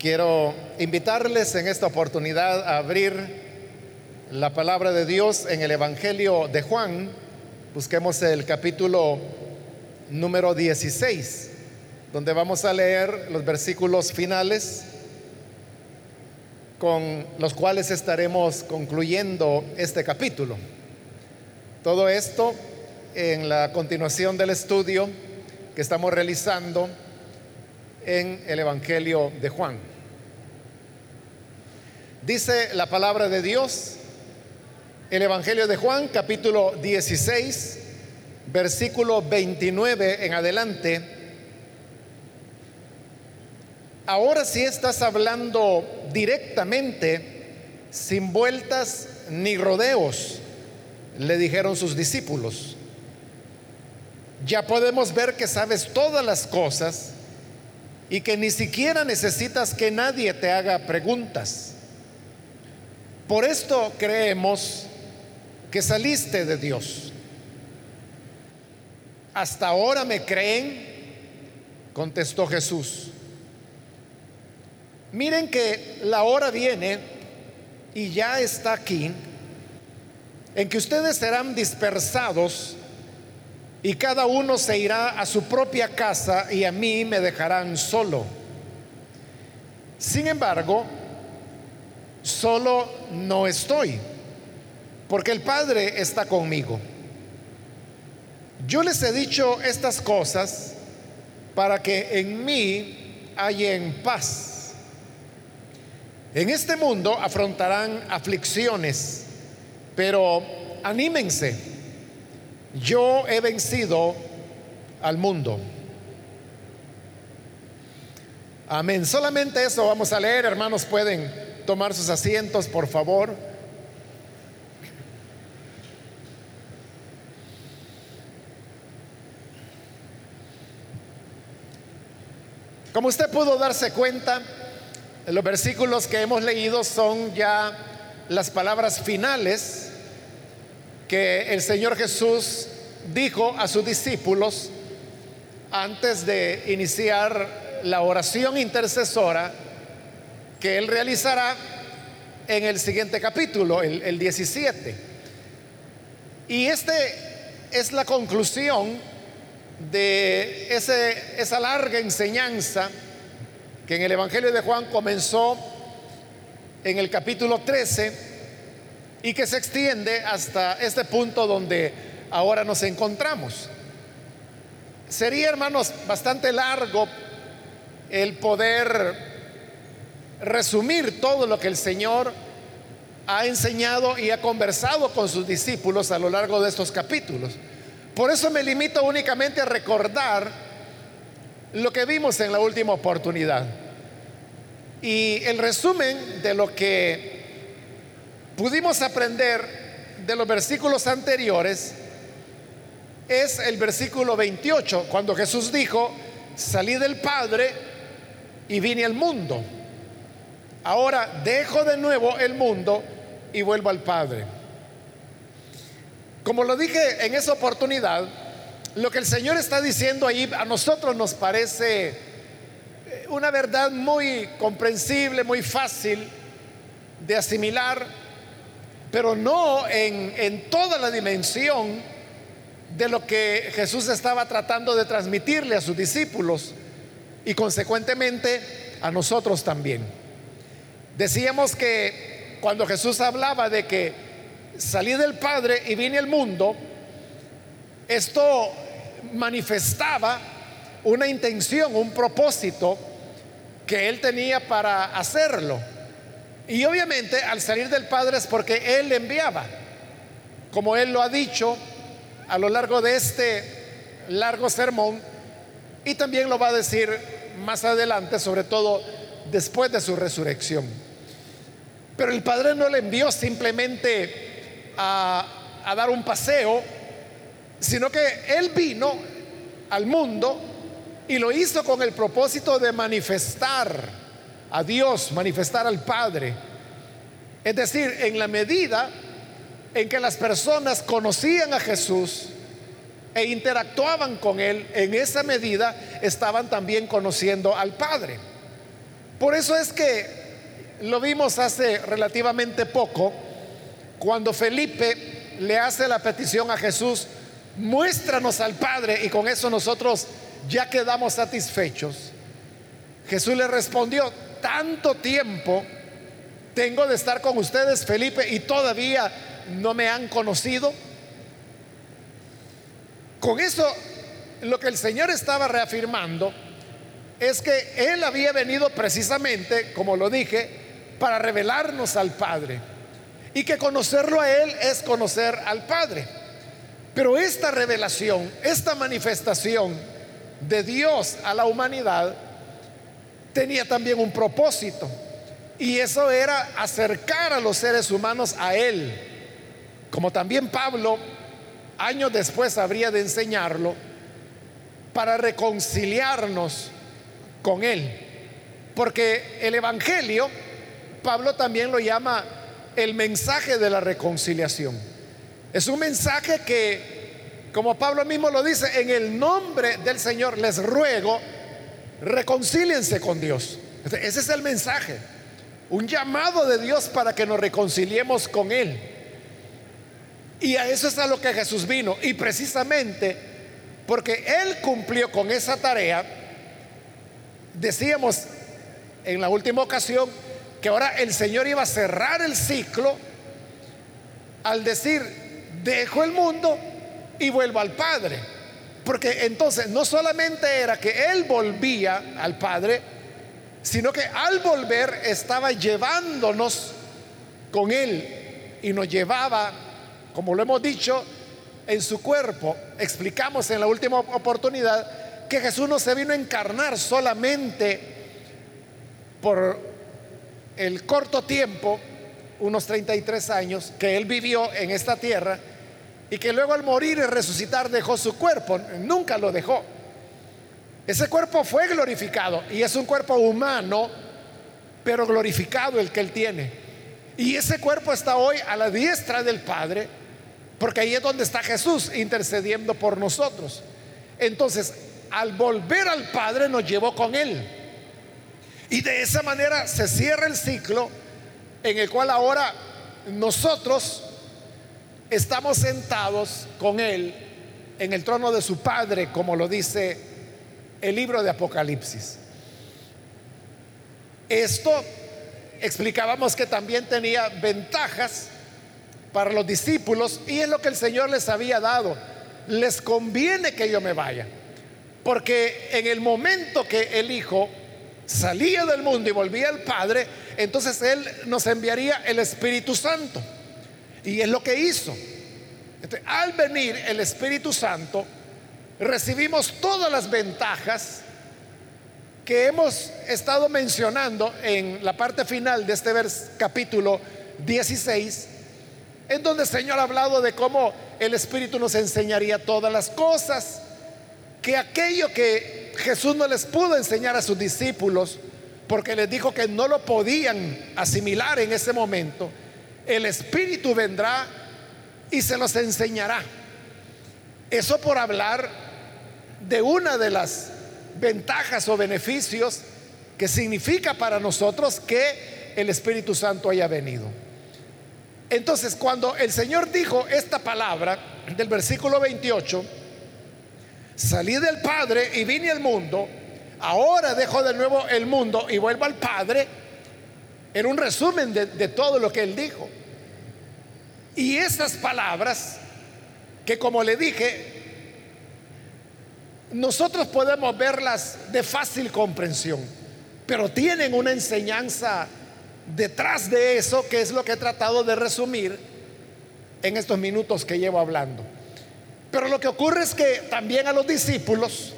Quiero invitarles en esta oportunidad a abrir la palabra de Dios en el Evangelio de Juan. Busquemos el capítulo número 16, donde vamos a leer los versículos finales con los cuales estaremos concluyendo este capítulo. Todo esto en la continuación del estudio que estamos realizando en el Evangelio de Juan. Dice la palabra de Dios, el Evangelio de Juan, capítulo 16, versículo 29 en adelante. Ahora sí estás hablando directamente, sin vueltas ni rodeos, le dijeron sus discípulos. Ya podemos ver que sabes todas las cosas y que ni siquiera necesitas que nadie te haga preguntas. Por esto creemos que saliste de Dios. Hasta ahora me creen, contestó Jesús. Miren que la hora viene y ya está aquí en que ustedes serán dispersados y cada uno se irá a su propia casa y a mí me dejarán solo. Sin embargo, solo no estoy, porque el Padre está conmigo. Yo les he dicho estas cosas para que en mí en paz. En este mundo afrontarán aflicciones, pero anímense yo he vencido al mundo. Amén. Solamente eso vamos a leer, hermanos, pueden tomar sus asientos, por favor. Como usted pudo darse cuenta, los versículos que hemos leído son ya las palabras finales que el Señor Jesús dijo a sus discípulos antes de iniciar la oración intercesora que Él realizará en el siguiente capítulo, el, 17. Y este es la conclusión de ese, esa larga enseñanza que en el Evangelio de Juan comenzó en el capítulo 13 y que se extiende hasta este punto donde ahora nos encontramos. Sería, hermanos, bastante largo el poder resumir todo lo que el Señor ha enseñado y ha conversado con sus discípulos a lo largo de estos capítulos. Por eso me limito únicamente a recordar lo que vimos en la última oportunidad. Y el resumen de lo que pudimos aprender de los versículos anteriores es el versículo 28, cuando Jesús dijo, salí del Padre y vine al mundo. Ahora dejo de nuevo el mundo y vuelvo al Padre. Como lo dije en esa oportunidad, lo que el Señor está diciendo ahí a nosotros nos parece eh, una verdad muy comprensible, muy fácil de asimilar pero no en, toda la dimensión de lo que Jesús estaba tratando de transmitirle a sus discípulos y consecuentemente a nosotros también. Decíamos que cuando Jesús hablaba de que salí del Padre y vine al mundo, esto manifestaba una intención, un propósito que él tenía para hacerlo. Y obviamente al salir del Padre es porque Él enviaba, como Él lo ha dicho a lo largo de este largo sermón, y también lo va a decir más adelante, sobre todo después de su resurrección. Pero el Padre no le envió simplemente a, a dar un paseo, sino que Él vino al mundo y lo hizo con el propósito de manifestar a Dios, manifestar al Padre. Es decir, en la medida en que las personas conocían a Jesús e interactuaban con Él, en esa medida estaban también conociendo al Padre. Por eso es que lo vimos hace relativamente poco, cuando Felipe le hace la petición a Jesús, muéstranos al Padre y con eso nosotros ya quedamos satisfechos. Jesús le respondió, tanto tiempo tengo de estar con ustedes, Felipe, y todavía no me han conocido. Con eso, lo que el Señor estaba reafirmando es que Él había venido precisamente, como lo dije, para revelarnos al Padre. Y que conocerlo a Él es conocer al Padre. Pero esta revelación, esta manifestación de Dios a la humanidad, tenía también un propósito. Y eso era acercar a los seres humanos a Él. Como también Pablo, años después, habría de enseñarlo, para reconciliarnos con Él. Porque el Evangelio, Pablo también lo llama el mensaje de la reconciliación. Es un mensaje que, como Pablo mismo lo dice, en el nombre del Señor les ruego, reconcíliense con Dios. Ese es el mensaje. Un llamado de Dios para que nos reconciliemos con Él. Y a eso es a lo que Jesús vino. Y precisamente porque Él cumplió con esa tarea, decíamos en la última ocasión que ahora el Señor iba a cerrar el ciclo al decir, dejo el mundo y vuelvo al Padre. Porque entonces no solamente era que Él volvía al Padre, sino que al volver estaba llevándonos con Él y nos llevaba, como lo hemos dicho, en su cuerpo. Explicamos en la última oportunidad que Jesús no se vino a encarnar solamente por el corto tiempo, unos 33 años, que Él vivió en esta tierra y que luego al morir y resucitar dejó su cuerpo. Nunca lo dejó. Ese cuerpo fue glorificado y es un cuerpo humano, pero glorificado el que Él tiene. Y ese cuerpo está hoy a la diestra del Padre porque ahí es donde está Jesús intercediendo por nosotros. Entonces, al volver al Padre nos llevó con Él. Y de esa manera se cierra el ciclo en el cual ahora nosotros estamos sentados con Él en el trono de su Padre, como lo dice el libro de Apocalipsis. Esto explicábamos que también tenía ventajas para los discípulos y es lo que el Señor les había dado. Les conviene que yo me vaya, porque en el momento que el Hijo salía del mundo y volvía al Padre, entonces Él nos enviaría el Espíritu Santo. Y es lo que hizo. al venir el Espíritu Santo, recibimos todas las ventajas que hemos estado mencionando en la parte final de este capítulo 16 en donde el Señor ha hablado de cómo el Espíritu nos enseñaría todas las cosas, que aquello que Jesús no les pudo enseñar a sus discípulos, porque les dijo que no lo podían asimilar en ese momento, el Espíritu vendrá y se los enseñará. Eso por hablar de una de las ventajas o beneficios que significa para nosotros que el Espíritu Santo haya venido. Entonces, cuando el Señor dijo esta palabra del versículo 28, salí del Padre y vine al mundo, ahora dejo de nuevo el mundo y vuelvo al Padre, era un resumen de, de todo lo que él dijo. Y esas palabras, que como le dije, nosotros podemos verlas de fácil comprensión, pero tienen una enseñanza detrás de eso, que es lo que he tratado de resumir en estos minutos que llevo hablando. Pero lo que ocurre es que también a los discípulos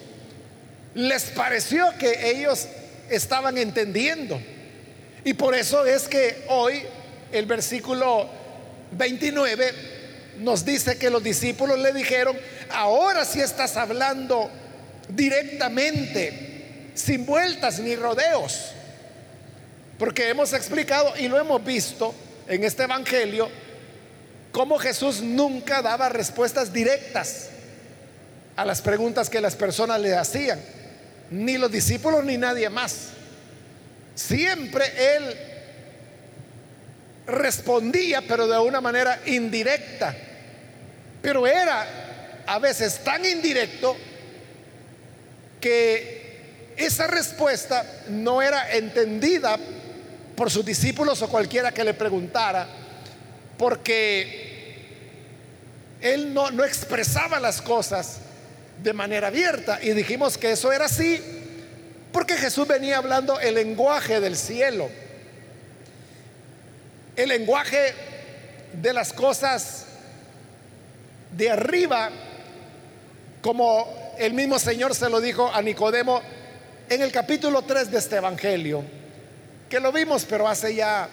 les pareció que ellos estaban entendiendo. Y por eso es que hoy el versículo 29 nos dice que los discípulos le dijeron, ahora sí estás hablando directamente, sin vueltas ni rodeos. Porque hemos explicado y lo hemos visto en este Evangelio, cómo Jesús nunca daba respuestas directas a las preguntas que las personas le hacían, ni los discípulos ni nadie más. siempre él respondía, pero de una manera indirecta. Pero era a veces tan indirecto que esa respuesta no era entendida por sus discípulos o cualquiera que le preguntara, porque él no, no expresaba las cosas de manera abierta. Y dijimos que eso era así porque Jesús venía hablando el lenguaje del cielo, el lenguaje de las cosas de arriba, como el mismo Señor se lo dijo a Nicodemo en el capítulo 3 de este Evangelio, que lo vimos, pero hace ya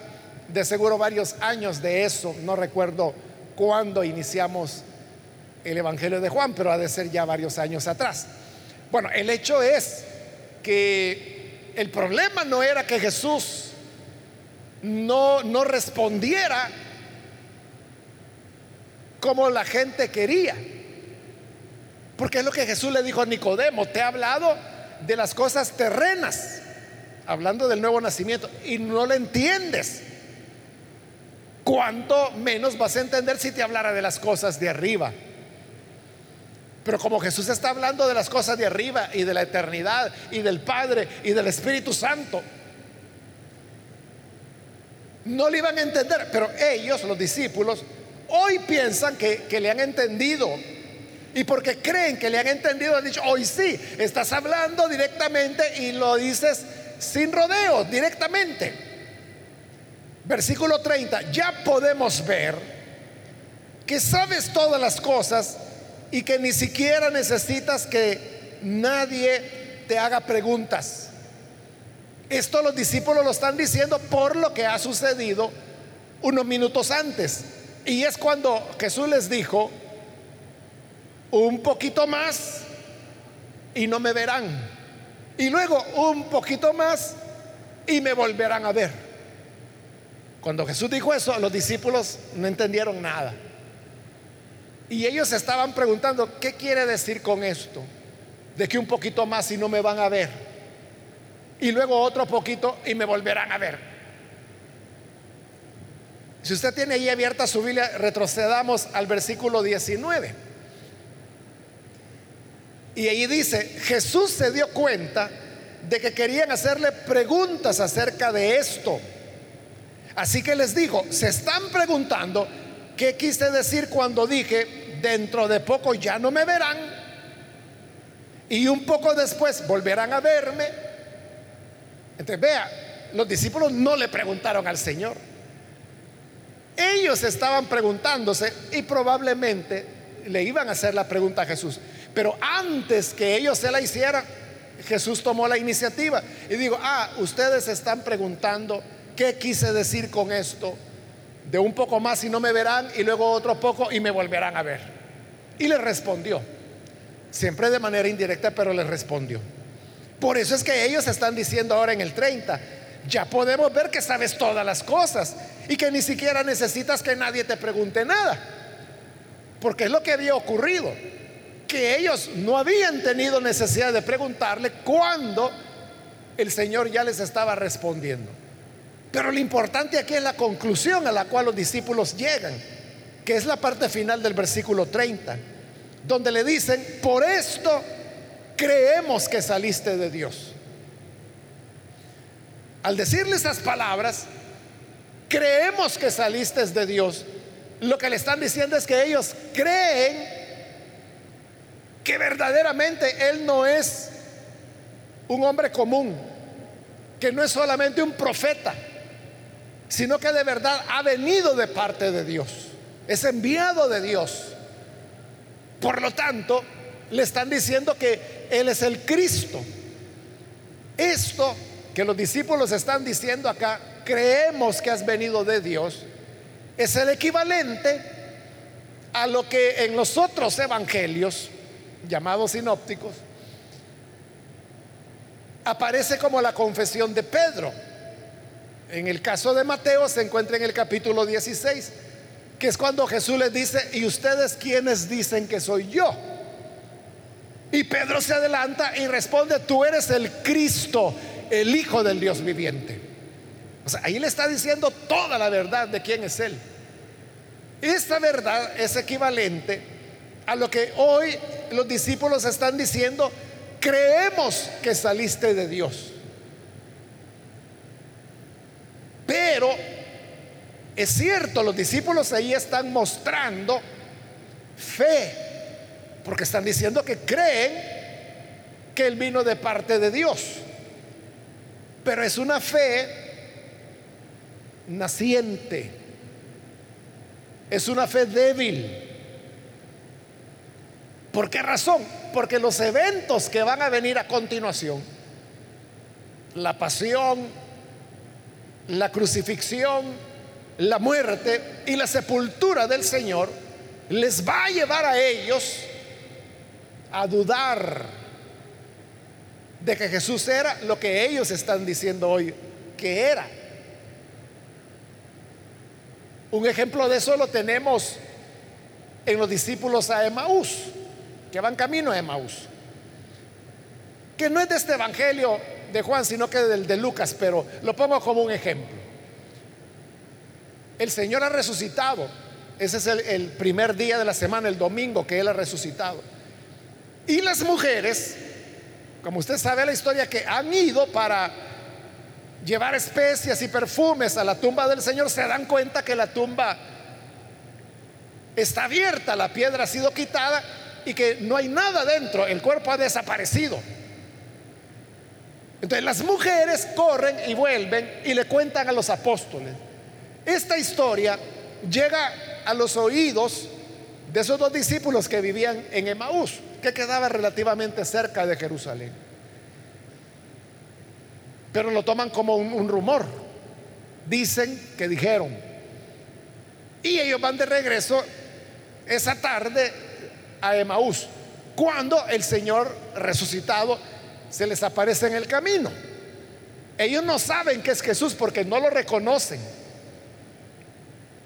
de seguro varios años de eso, no recuerdo cuándo iniciamos el Evangelio de Juan, pero ha de ser ya varios años atrás. Bueno, el hecho es que el problema no era que Jesús no, no respondiera como la gente quería. Porque es lo que Jesús le dijo a Nicodemo, te he hablado de las cosas terrenas, hablando del nuevo nacimiento, y no lo entiendes. ¿Cuánto menos vas a entender si te hablara de las cosas de arriba? Pero como Jesús está hablando de las cosas de arriba y de la eternidad y del Padre y del Espíritu Santo, no le iban a entender, pero ellos, los discípulos, hoy piensan que, le han entendido. Y porque creen que le han entendido, han dicho, hoy sí, estás hablando directamente y lo dices sin rodeo, directamente. Versículo 30, ya podemos ver que sabes todas las cosas y que ni siquiera necesitas que nadie te haga preguntas. Esto los discípulos lo están diciendo por lo que ha sucedido unos minutos antes. Y es cuando Jesús les dijo, un poquito más y no me verán. Y luego un poquito más y me volverán a ver. Cuando Jesús dijo eso, los discípulos no entendieron nada. Y ellos estaban preguntando, ¿qué quiere decir con esto? De que un poquito más y no me van a ver. Y luego otro poquito y me volverán a ver. Si usted tiene ahí abierta su Biblia, retrocedamos al versículo 19. Y ahí dice, Jesús se dio cuenta de que querían hacerle preguntas acerca de esto. Así que les dijo, se están preguntando qué quise decir cuando dije, dentro de poco ya no me verán y un poco después volverán a verme. Entonces, vea, los discípulos no le preguntaron al Señor. Ellos estaban preguntándose y probablemente le iban a hacer la pregunta a Jesús. Pero antes que ellos se la hicieran, Jesús tomó la iniciativa y digo, ah, ustedes están preguntando qué quise decir con esto de un poco más y no me verán y luego otro poco y me volverán a ver. Y le respondió, siempre de manera indirecta, pero le respondió. Por eso es que ellos están diciendo ahora en el 30, ya podemos ver que sabes todas las cosas y que ni siquiera necesitas que nadie te pregunte nada. Porque es lo que había ocurrido, que ellos no habían tenido necesidad de preguntarle cuando el Señor ya les estaba respondiendo. Pero lo importante aquí es la conclusión a la cual los discípulos llegan, que es la parte final del versículo 30, donde le dicen, por esto creemos que saliste de Dios. Al decirle esas palabras, creemos que saliste de Dios, lo que le están diciendo es que ellos creen que verdaderamente Él no es un hombre común, que no es solamente un profeta, sino que de verdad ha venido de parte de Dios, es enviado de Dios. Por lo tanto, le están diciendo que Él es el Cristo. Esto que los discípulos están diciendo acá, creemos que has venido de Dios, es el equivalente a lo que en los otros evangelios, llamados sinópticos, aparece como la confesión de Pedro. En el caso de Mateo se encuentra en el capítulo 16, que es cuando Jesús les dice, ¿y ustedes quiénes dicen que soy yo? Y Pedro se adelanta y responde, tú eres el Cristo, el Hijo del Dios viviente. O sea, ahí le está diciendo toda la verdad de quién es Él. Esta verdad es equivalente a lo que hoy los discípulos están diciendo, creemos que saliste de Dios. Pero es cierto, los discípulos ahí están mostrando fe, porque están diciendo que creen que Él vino de parte de Dios. Pero es una fe naciente, es una fe débil. ¿Por qué razón? Porque los eventos que van a venir a continuación, la pasión, la crucifixión, la muerte y la sepultura del Señor les va a llevar a ellos a dudar de que Jesús era lo que ellos están diciendo hoy que era. Un ejemplo de eso lo tenemos en los discípulos a Emaús, que van camino a Emaús, que no es de este evangelio de Juan, sino que del de Lucas, pero lo pongo como un ejemplo. El Señor ha resucitado. Ese es el, primer día de la semana, el domingo que Él ha resucitado. Y las mujeres, como usted sabe la historia, que han ido para llevar especias y perfumes a la tumba del Señor, se dan cuenta que la tumba está abierta, la piedra ha sido quitada y que no hay nada dentro, el cuerpo ha desaparecido. Entonces las mujeres corren y vuelven y le cuentan a los apóstoles. Esta historia llega a los oídos de esos dos discípulos que vivían en Emaús, que quedaba relativamente cerca de Jerusalén. Pero lo toman como un, rumor. Dicen que dijeron. Y ellos van de regreso esa tarde a Emaús, cuando el Señor resucitado se les aparece en el camino. Ellos no saben que es Jesús porque no lo reconocen.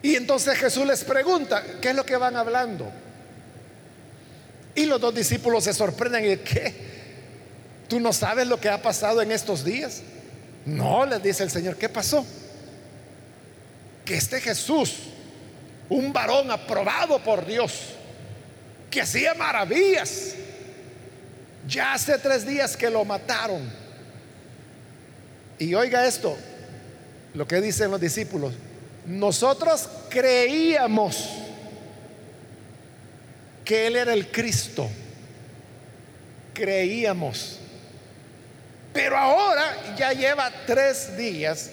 Y entonces Jesús les pregunta, ¿qué es lo que van hablando? Y los dos discípulos se sorprenden y ¿qué? ¿Tú no sabes lo que ha pasado en estos días? No, les dice el Señor, ¿qué pasó? Que este Jesús, un varón aprobado por Dios, que hacía maravillas, ya hace tres días que lo mataron. Y oiga esto, lo que dicen los discípulos, nosotros creíamos que Él era el Cristo. Creíamos. Pero ahora ya lleva tres días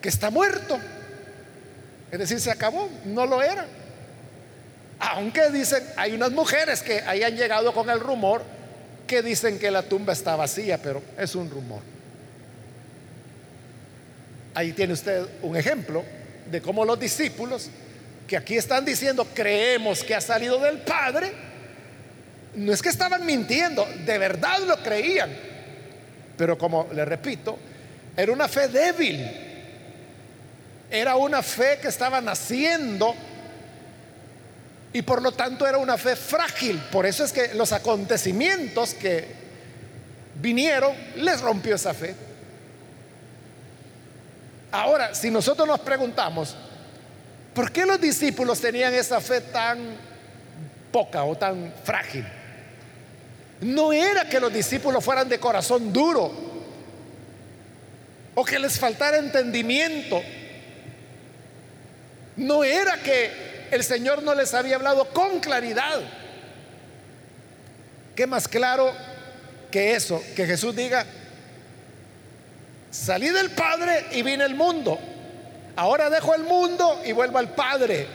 que está muerto. Es decir, se acabó, no lo era. Aunque dicen, hay unas mujeres que hayan llegado con el rumor que dicen que la tumba está vacía, pero es un rumor. Ahí tiene usted un ejemplo de cómo los discípulos, que aquí están diciendo, creemos que ha salido del Padre, no es que estaban mintiendo, de verdad lo creían. Pero como le repito, era una fe débil, era una fe que estaba naciendo y por lo tanto era una fe frágil. Por eso es que los acontecimientos que vinieron les rompió esa fe. Ahora, si nosotros nos preguntamos, ¿por qué los discípulos tenían esa fe tan poca o tan frágil? No era que los discípulos fueran de corazón duro o que les faltara entendimiento. No era que el Señor no les había hablado con claridad. ¿Qué más claro que eso? Que Jesús diga, Salí del Padre y vine al mundo. Ahora dejo el mundo y vuelvo al Padre.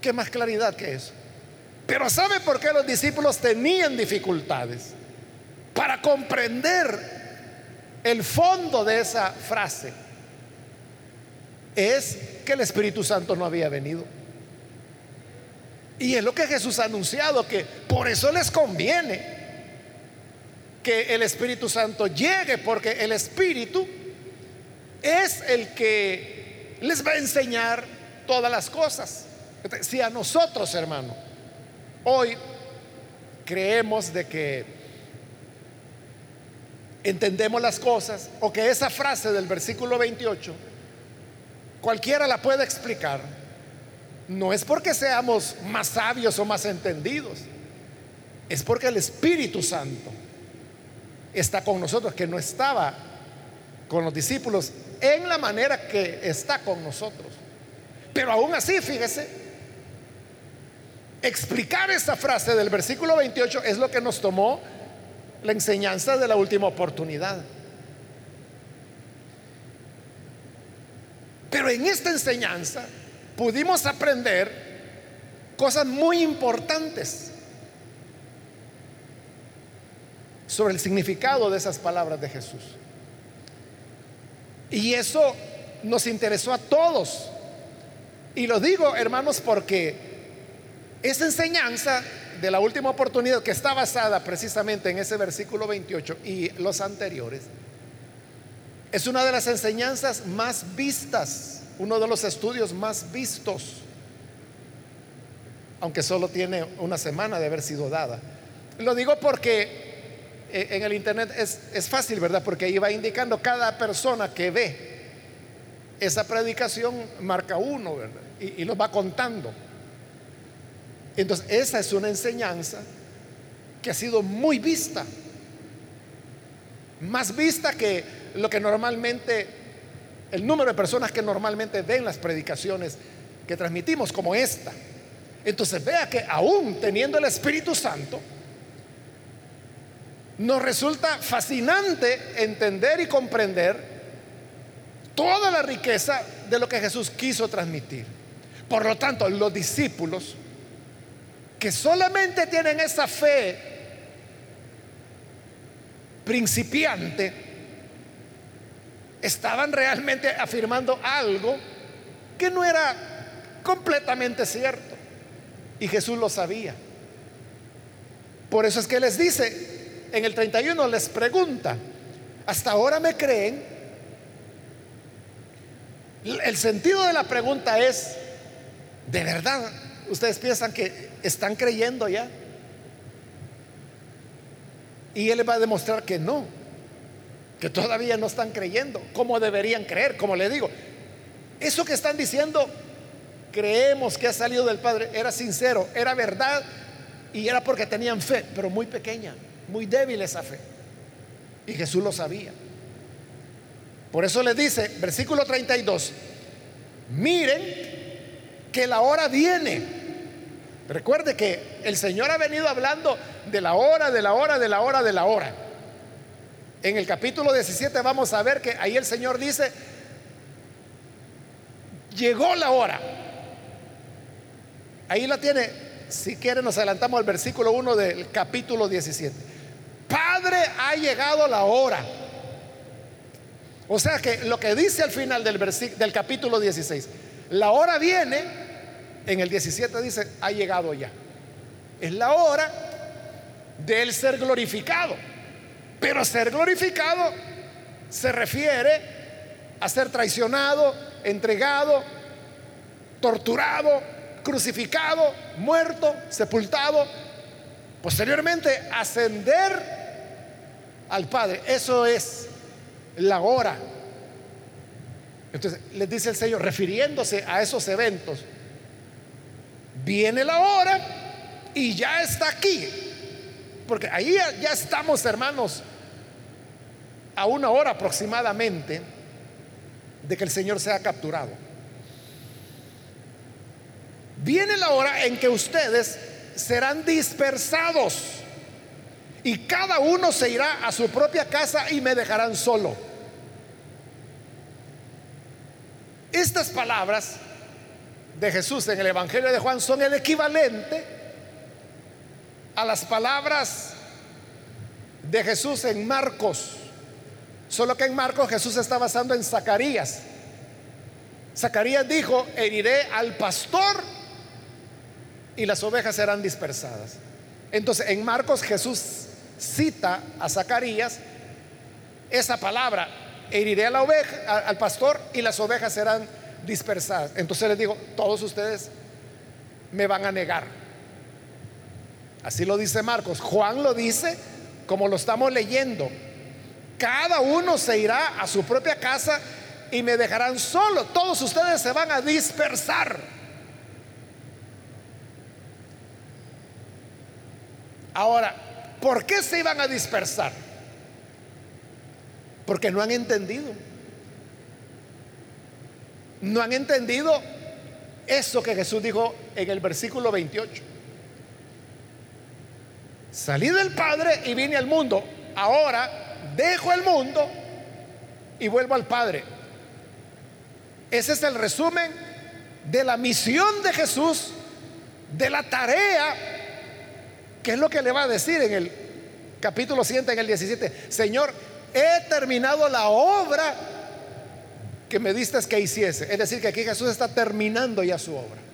¿Qué más claridad que eso? Pero ¿sabe por qué los discípulos tenían dificultades? Para comprender el fondo de esa frase. Es que el Espíritu Santo no había venido. Y es lo que Jesús ha anunciado, que por eso les conviene que el Espíritu Santo llegue, porque el Espíritu es el que les va a enseñar todas las cosas. Si a nosotros, hermano, hoy creemos de que entendemos las cosas o que esa frase del versículo 28 cualquiera la puede explicar, no es porque seamos más sabios o más entendidos, es porque el Espíritu Santo está con nosotros, que no estaba con los discípulos en la manera que está con nosotros. Pero aún así, fíjese, explicar esa frase del versículo 28 es lo que nos tomó la enseñanza de la última oportunidad. Pero en esta enseñanza pudimos aprender cosas muy importantes sobre el significado de esas palabras de Jesús. Y eso nos interesó a todos. Y lo digo, hermanos, porque esa enseñanza de la última oportunidad que está basada precisamente en ese versículo 28 y los anteriores, es una de las enseñanzas más vistas, uno de los estudios más vistos, aunque solo tiene una semana de haber sido dada. Lo digo porque eh, en el internet es, fácil, ¿verdad? Porque ahí va indicando cada persona que ve esa predicación, marca uno, ¿verdad? Y, y lo va contando. Entonces, esa es una enseñanza que ha sido muy vista, más vista que lo que normalmente, el número de personas que normalmente ven las predicaciones que transmitimos, como esta. Entonces, vea que aún teniendo el Espíritu Santo, nos resulta fascinante entender y comprender toda la riqueza de lo que Jesús quiso transmitir. Por lo tanto, los discípulos que solamente tienen esa fe principiante, estaban realmente afirmando algo que no era completamente cierto. Y Jesús lo sabía. Por eso es que les dice, en el 31 les pregunta, ¿hasta ahora me creen? El sentido de la pregunta es, ¿de verdad ustedes piensan que están creyendo ya? Y él les va a demostrar que no, que todavía no están creyendo, como deberían creer, como le digo. Eso que están diciendo, creemos que ha salido del Padre, era sincero, era verdad y era porque tenían fe, pero muy pequeña muy débil esa fe. Y Jesús lo sabía. Por eso le dice, versículo 32, miren que la hora viene. Recuerde que el Señor ha venido hablando de la hora, de la hora, de la hora, de la hora. En el capítulo 17 vamos a ver que ahí el Señor dice, llegó la hora. Ahí la tiene, si quiere nos adelantamos al versículo 1 del capítulo 17. Padre, ha llegado la hora. O sea que lo que dice al final del, del capítulo 16, la hora viene, en el 17 dice, ha llegado ya. Es la hora de él ser glorificado. Pero ser glorificado se refiere a ser traicionado, entregado, torturado, crucificado, muerto, sepultado, posteriormente ascender al Padre. Eso es la hora. Entonces les dice el Señor, refiriéndose a esos eventos, viene la hora y ya está aquí. Porque ahí ya estamos, hermanos, a una hora aproximadamente de que el Señor sea capturado. Viene la hora en que ustedes serán dispersados y cada uno se irá a su propia casa y me dejarán solo. Estas palabras de Jesús en el Evangelio de Juan son el equivalente a las palabras de Jesús en Marcos. Solo que en Marcos Jesús está basando en Zacarías. Zacarías dijo, heriré al pastor y las ovejas serán dispersadas. Entonces en Marcos Jesús cita a Zacarías esa palabra, heriré a la oveja, al pastor y las ovejas serán dispersadas. Entonces les digo, todos ustedes me van a negar. Así lo dice Marcos. Juan lo dice como lo estamos leyendo. Cada uno se irá a su propia casa y me dejarán solo. Todos ustedes se van a dispersar. Ahora, ¿por qué se iban a dispersar? Porque no han entendido. No han entendido eso que Jesús dijo en el versículo 28. Salí del Padre y vine al mundo. Ahora dejo el mundo y vuelvo al Padre. Ese es el resumen de la misión de Jesús, de la tarea, que es lo que le va a decir en el capítulo siguiente, en el 17. Señor, he terminado la obra que me diste que hiciese. Es decir, que aquí Jesús está terminando ya su obra.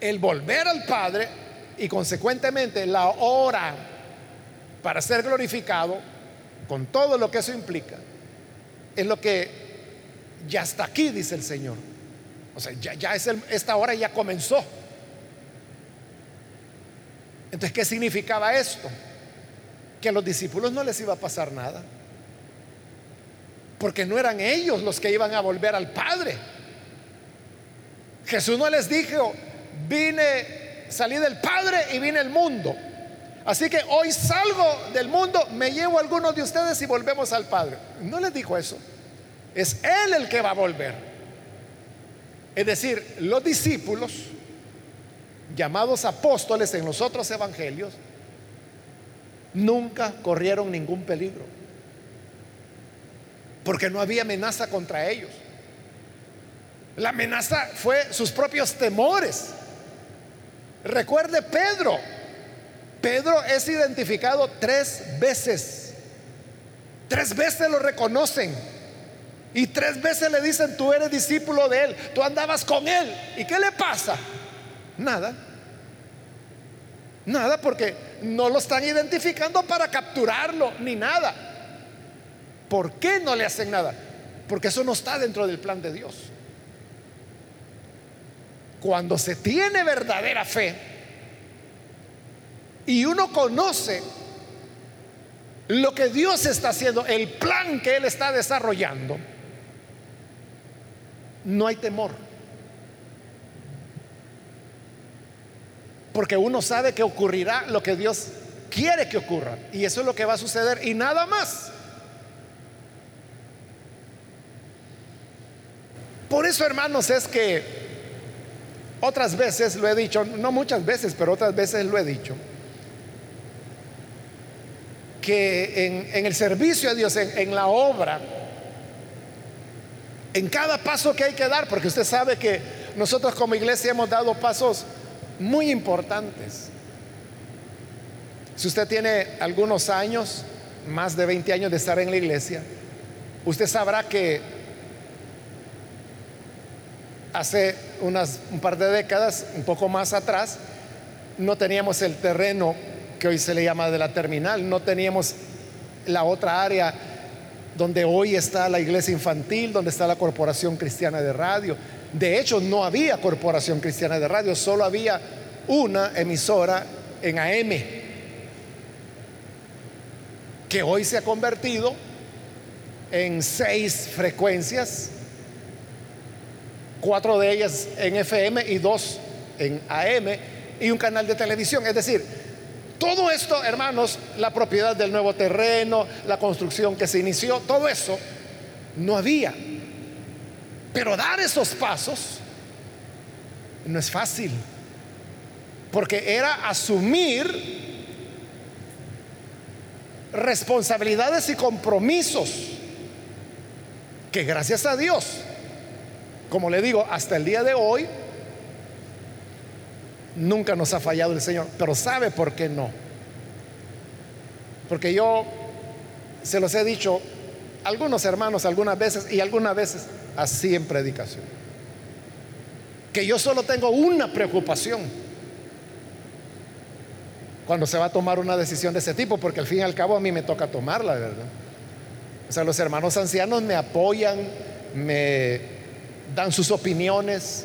El volver al Padre y consecuentemente la hora para ser glorificado, con todo lo que eso implica, es lo que ya está aquí, dice el Señor. O sea, ya, es esta hora ya comenzó. Entonces, ¿qué significaba esto? Que a los discípulos no les iba a pasar nada. Porque no eran ellos los que iban a volver al Padre. Jesús no les dijo, vine, salí del Padre y vine al mundo. Así que hoy salgo del mundo, me llevo a algunos de ustedes y volvemos al Padre. No les dijo eso. Es Él el que va a volver. Es decir, los discípulos, llamados apóstoles en los otros evangelios, nunca corrieron ningún peligro. Porque no había amenaza contra ellos. La amenaza fue sus propios temores. Recuerde Pedro, Pedro es identificado tres veces. Tres veces lo reconocen. Y tres veces le dicen, tú eres discípulo de él, tú andabas con él. ¿Y qué le pasa? Nada. Nada porque no lo están identificando para capturarlo, ni nada. ¿Por qué no le hacen nada? Porque eso no está dentro del plan de Dios. Cuando se tiene verdadera fe, y uno conoce lo que Dios está haciendo, el plan que Él está desarrollando, no hay temor. Porque uno sabe que ocurrirá lo que Dios quiere que ocurra. Y eso es lo que va a suceder y nada más. Por eso, hermanos, es que otras veces lo he dicho, no muchas veces, pero otras veces lo he dicho que en, el servicio a Dios, en, la obra, en cada paso que hay que dar, porque usted sabe que nosotros como iglesia hemos dado pasos muy importantes. Si usted tiene algunos años, más de 20 años de estar en la iglesia, usted sabrá que hace unas, un par de décadas, un poco más atrás, no teníamos el terreno que hoy se le llama de la terminal. No teníamos la otra área donde hoy está la iglesia infantil, donde está la Corporación Cristiana de Radio. De hecho, no había Corporación Cristiana de Radio, solo había una emisora en AM, que hoy se ha convertido en seis frecuencias, cuatro de ellas en FM y dos en AM, y un canal de televisión. Es decir, todo esto, hermanos, la propiedad del nuevo terreno, la construcción que se inició, todo eso, no había. Pero dar esos pasos no es fácil, porque era asumir responsabilidades y compromisos que gracias a Dios, como le digo, hasta el día de hoy, Nunca nos ha fallado el Señor, pero ¿sabe por qué no? Porque yo se los he dicho algunos hermanos algunas veces y algunas veces así en predicación. Que yo solo tengo una preocupación cuando se va a tomar una decisión de ese tipo, porque al fin y al cabo a mí me toca tomarla, ¿verdad? O sea, los hermanos ancianos me apoyan, me dan sus opiniones,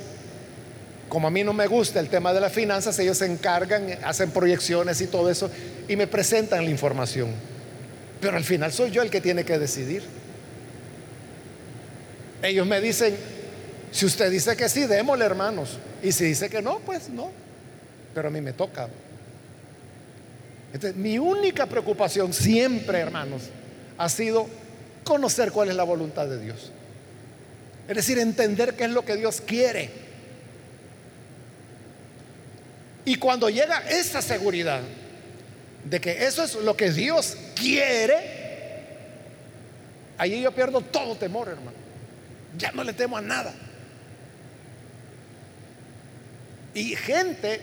como a mí no me gusta el tema de las finanzas, ellos se encargan, hacen proyecciones y todo eso, y me presentan la información. Pero al final soy yo el que tiene que decidir. Ellos me dicen, si usted dice que sí, démosle hermanos. Y si dice que no, pues no. Pero a mí me toca. Entonces, mi única preocupación siempre, hermanos, ha sido conocer cuál es la voluntad de Dios. Es decir, entender qué es lo que Dios quiere. Y cuando llega esa seguridad de que eso es lo que Dios quiere, ahí yo pierdo todo temor, hermano. Ya no le temo a nada. Y gente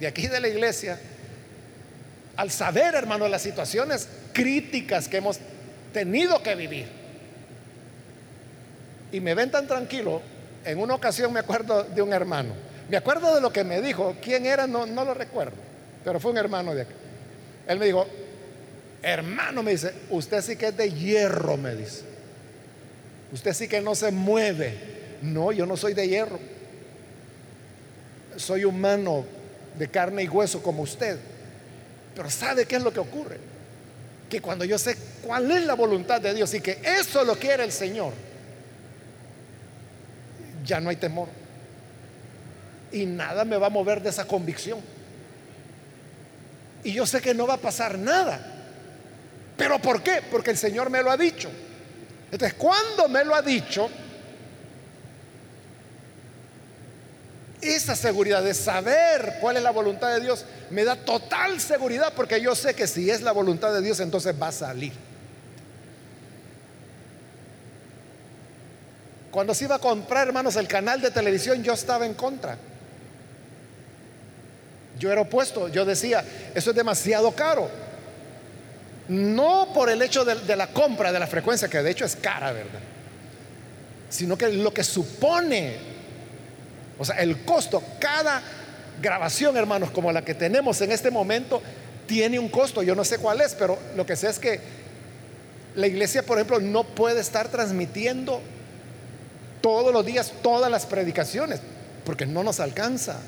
de aquí de la iglesia, al saber, hermano, las situaciones críticas que hemos tenido que vivir, y me ven tan tranquilo, en una ocasión me acuerdo de un hermano, me acuerdo de lo que me dijo, quién era, no, no lo recuerdo, pero fue un hermano de aquí. Él me dijo, hermano, me dice, usted sí que es de hierro, me dice. Usted sí que no se mueve. No, yo no soy de hierro. Soy humano de carne y hueso como usted. Pero ¿sabe qué es lo que ocurre? Que cuando yo sé cuál es la voluntad de Dios y que eso lo quiere el Señor, ya no hay temor. Y nada me va a mover de esa convicción. Y yo sé que no va a pasar nada. ¿Pero por qué? Porque el Señor me lo ha dicho. Entonces, cuando me lo ha dicho, esa seguridad de saber cuál es la voluntad de Dios me da total seguridad porque yo sé que si es la voluntad de Dios, entonces va a salir. Cuando se iba a comprar, hermanos, el canal de televisión, yo estaba en contra. Yo era opuesto, yo decía, eso es demasiado caro. No por el hecho de, la compra de la frecuencia, que de hecho es cara, ¿verdad? Sino que lo que supone, o sea, el costo, cada grabación, hermanos, como la que tenemos en este momento, tiene un costo. Yo no sé cuál es, pero lo que sé es que la iglesia, por ejemplo, no puede estar transmitiendo todos los días todas las predicaciones, porque no nos alcanza.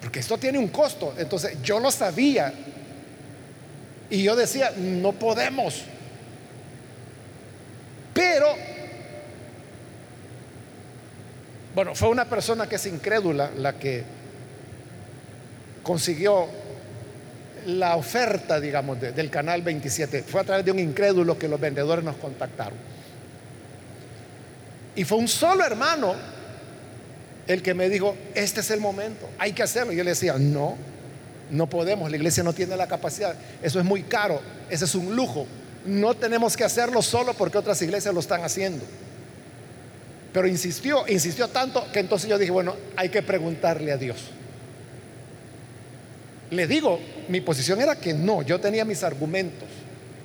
Porque esto tiene un costo. Entonces yo lo sabía. Y yo decía, no podemos. Pero, bueno, fue una persona que es incrédula la que consiguió la oferta, digamos, de, del canal 27. Fue a través de un incrédulo que los vendedores nos contactaron. Y fue un solo hermano el que me dijo, este es el momento, hay que hacerlo. Y yo le decía, no, no podemos, la iglesia no tiene la capacidad, eso es muy caro, ese es un lujo. No tenemos que hacerlo solo porque otras iglesias lo están haciendo. Pero insistió, insistió tanto que entonces yo dije, bueno, hay que preguntarle a Dios. Le digo, mi posición era que no, yo tenía mis argumentos,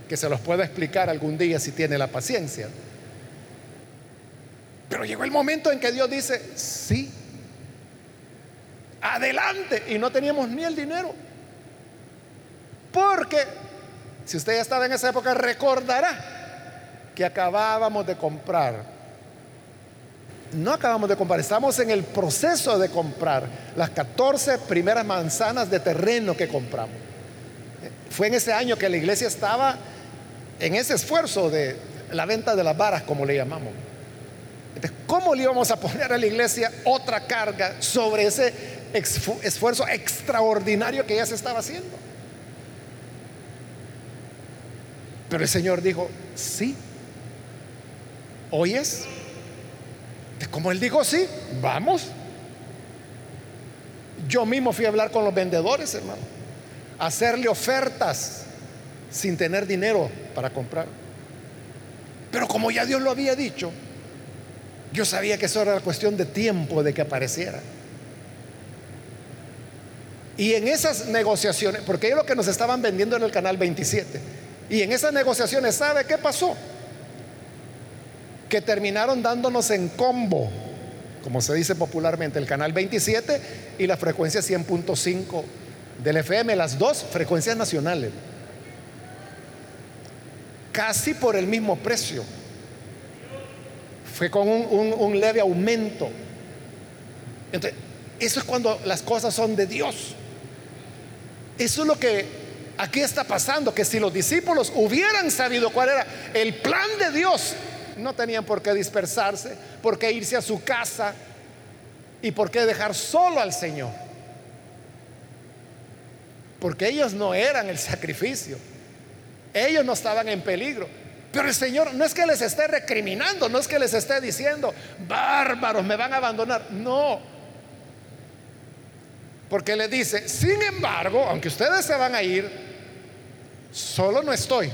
que se los puedo explicar algún día si tiene la paciencia. Pero llegó el momento en que Dios dice, sí, adelante. Y no teníamos ni el dinero. Porque, si usted ya estaba en esa época, recordará que acabábamos de comprar. No acabamos de comprar, estamos en el proceso de comprar las 14 primeras manzanas de terreno que compramos. Fue en ese año que la iglesia estaba en ese esfuerzo de la venta de las varas, como le llamamos. ¿Cómo le íbamos a poner a la iglesia otra carga sobre ese esfuerzo extraordinario que ya se estaba haciendo? Pero el Señor dijo, sí, hoy es. Como Él dijo, sí, vamos. Yo mismo fui a hablar con los vendedores, hermano, hacerle ofertas sin tener dinero para comprar. Pero como ya Dios lo había dicho, yo sabía que eso era cuestión de tiempo de que apareciera. Y en esas negociaciones, porque es lo que nos estaban vendiendo en el canal 27, y en esas negociaciones, ¿sabe qué pasó? Que terminaron dándonos en combo, como se dice popularmente, el canal 27 y la frecuencia 100.5 del FM, las dos frecuencias nacionales, casi por el mismo precio fue con un, leve aumento. Entonces, eso es cuando las cosas son de Dios. Eso es lo que aquí está pasando, que si los discípulos hubieran sabido cuál era el plan de Dios, no tenían por qué dispersarse, por qué irse a su casa y por qué dejar solo al Señor. Porque ellos no eran el sacrificio. Ellos no estaban en peligro. Pero el Señor no es que les esté recriminando, no es que les esté diciendo, bárbaros, me van a abandonar. No. Porque le dice, sin embargo, aunque ustedes se van a ir, solo no estoy,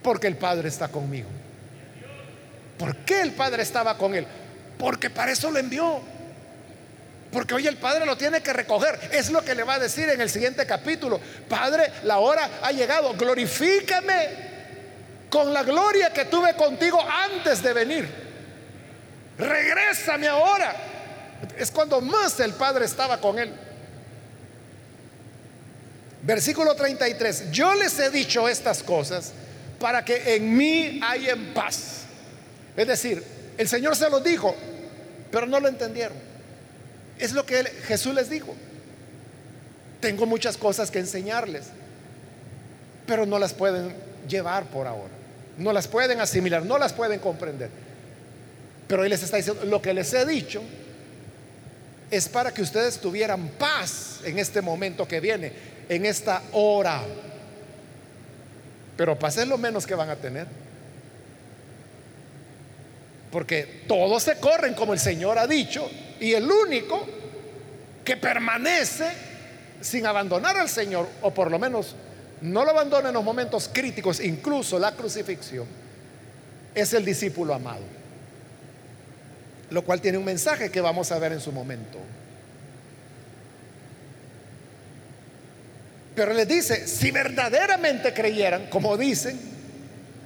porque el Padre está conmigo. ¿Por qué el Padre estaba con él? Porque para eso lo envió. Porque hoy el Padre lo tiene que recoger. Es lo que le va a decir en el siguiente capítulo. Padre, la hora ha llegado. Glorifícame con la gloria que tuve contigo antes de venir. Regrésame ahora. Es cuando más el Padre estaba con él. Versículo 33. Yo les he dicho estas cosas para que en mí haya paz. Es decir, el Señor se lo dijo, pero no lo entendieron. Es lo que Jesús les dijo. Tengo muchas cosas que enseñarles, pero no las pueden llevar por ahora. No las pueden asimilar, no las pueden comprender. Pero Él les está diciendo, lo que les he dicho es para que ustedes tuvieran paz en este momento que viene, en esta hora. Pero paz es lo menos que van a tener. Porque todos se corren como el Señor ha dicho y el único que permanece sin abandonar al Señor, o por lo menos no lo abandona en los momentos críticos, incluso la crucifixión, es el discípulo amado. Lo cual tiene un mensaje que vamos a ver en su momento. Pero les dice, si verdaderamente creyeran, como dicen,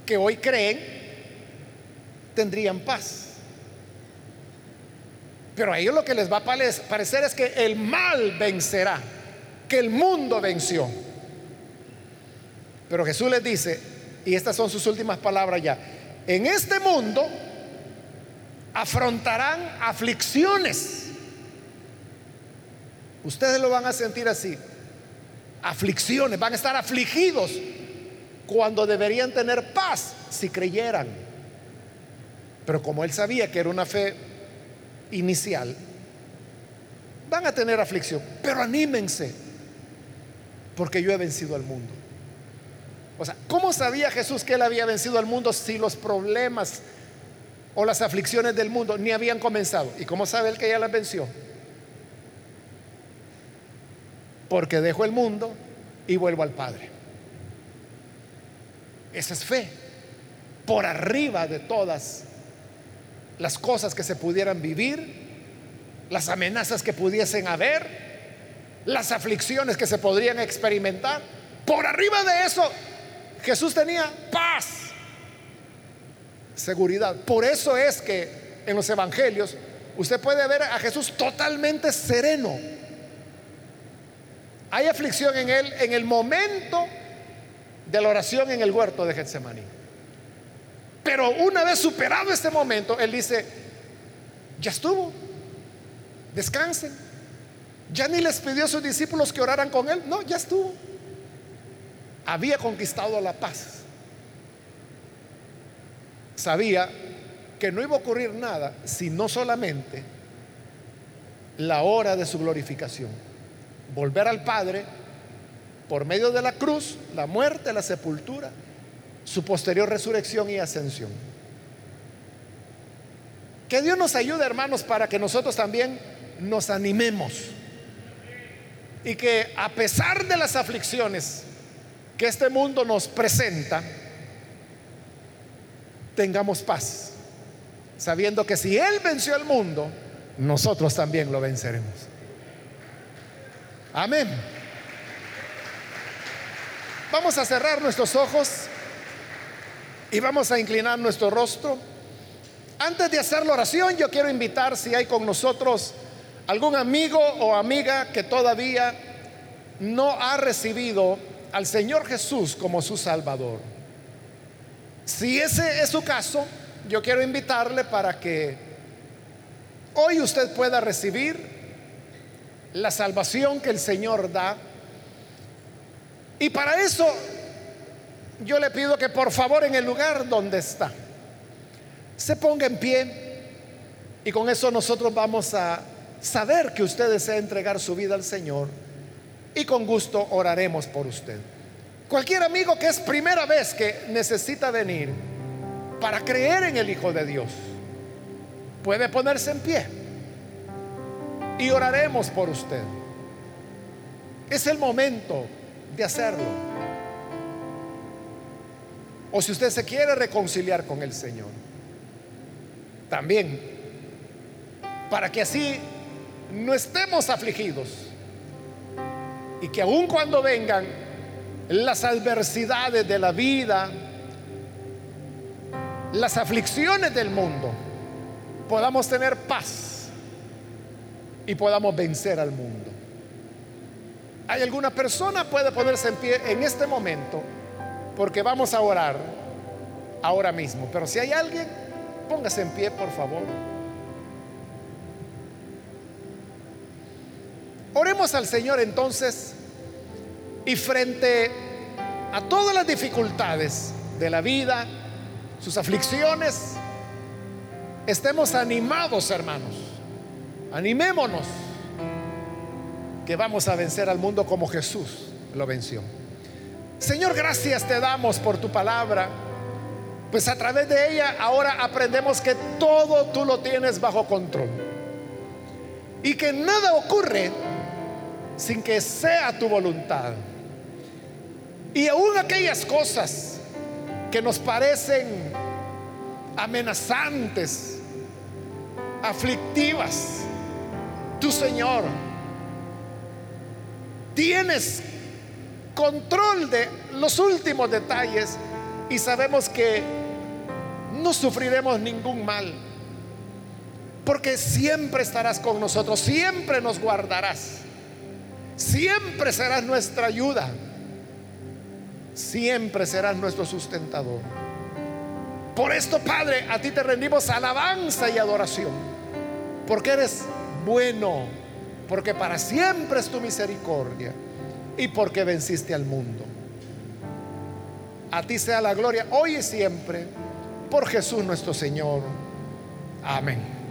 que hoy creen, tendrían paz. Pero a ellos lo que les va a parecer es que el mal vencerá, que el mundo venció. Pero Jesús les dice, y estas son sus últimas palabras ya, en este mundo afrontarán aflicciones. Ustedes lo van a sentir así, aflicciones, van a estar afligidos cuando deberían tener paz si creyeran. Pero como él sabía que era una fe inicial, van a tener aflicción, pero anímense, porque yo he vencido al mundo. ¿Cómo sabía Jesús que él había vencido al mundo si los problemas o las aflicciones del mundo ni habían comenzado? ¿Y cómo sabe él que ya las venció? Porque dejo el mundo y vuelvo al Padre. Esa es fe, por arriba de todas las cosas que se pudieran vivir, las amenazas que pudiesen haber, las aflicciones que se podrían experimentar. Por arriba de eso, Jesús tenía paz, seguridad. Por eso es que en los evangelios usted puede ver a Jesús totalmente sereno. Hay aflicción en él en el momento de la oración en el huerto de Getsemaní. Pero una vez superado este momento, Él dice, ya estuvo, descansen. Ya ni les pidió a sus discípulos que oraran con Él, no, ya estuvo. Había conquistado la paz. Sabía que no iba a ocurrir nada si no solamente la hora de su glorificación. Volver al Padre por medio de la cruz, la muerte, la sepultura su posterior resurrección y ascensión. Que Dios nos ayude, hermanos, para que nosotros también nos animemos y que a pesar de las aflicciones que este mundo nos presenta, tengamos paz, sabiendo que si Él venció al mundo, nosotros también lo venceremos. Amén. Vamos a cerrar nuestros ojos. Y vamos a inclinar nuestro rostro. Antes de hacer la oración, yo quiero invitar si hay con nosotros algún amigo o amiga que todavía no ha recibido al Señor Jesús como su Salvador. Si ese es su caso, yo quiero invitarle para que hoy usted pueda recibir la salvación que el Señor da. Y para eso yo le pido que por favor en el lugar donde está, se ponga en pie y con eso nosotros vamos a saber que usted desea entregar su vida al Señor y con gusto oraremos por usted. Cualquier amigo que es primera vez que necesita venir para creer en el Hijo de Dios, puede ponerse en pie y oraremos por usted. Es el momento de hacerlo. O si usted se quiere reconciliar con el Señor, también, para que así no estemos afligidos y que aun cuando vengan las adversidades de la vida, las aflicciones del mundo, podamos tener paz y podamos vencer al mundo. ¿Hay alguna persona puede ponerse en pie en este momento? Porque vamos a orar ahora mismo. Pero si hay alguien, póngase en pie, por favor. Oremos al Señor entonces y frente a todas las dificultades de la vida, sus aflicciones, estemos animados, hermanos. Animémonos que vamos a vencer al mundo como Jesús lo venció. Señor, gracias te damos por tu palabra. Pues a través de ella ahora aprendemos que todo tú lo tienes bajo control. Y que nada ocurre sin que sea tu voluntad. Y aún aquellas cosas que nos parecen amenazantes, aflictivas, tu Señor, tienes control de los últimos detalles y sabemos que no sufriremos ningún mal, porque siempre estarás con nosotros, siempre nos guardarás, siempre serás nuestra ayuda siempre serás nuestro sustentador. Por esto, Padre, a ti te rendimos alabanza y adoración, porque eres bueno, porque para siempre es tu misericordia y porque venciste al mundo. A ti sea la gloria hoy y siempre, por Jesús nuestro Señor. Amén.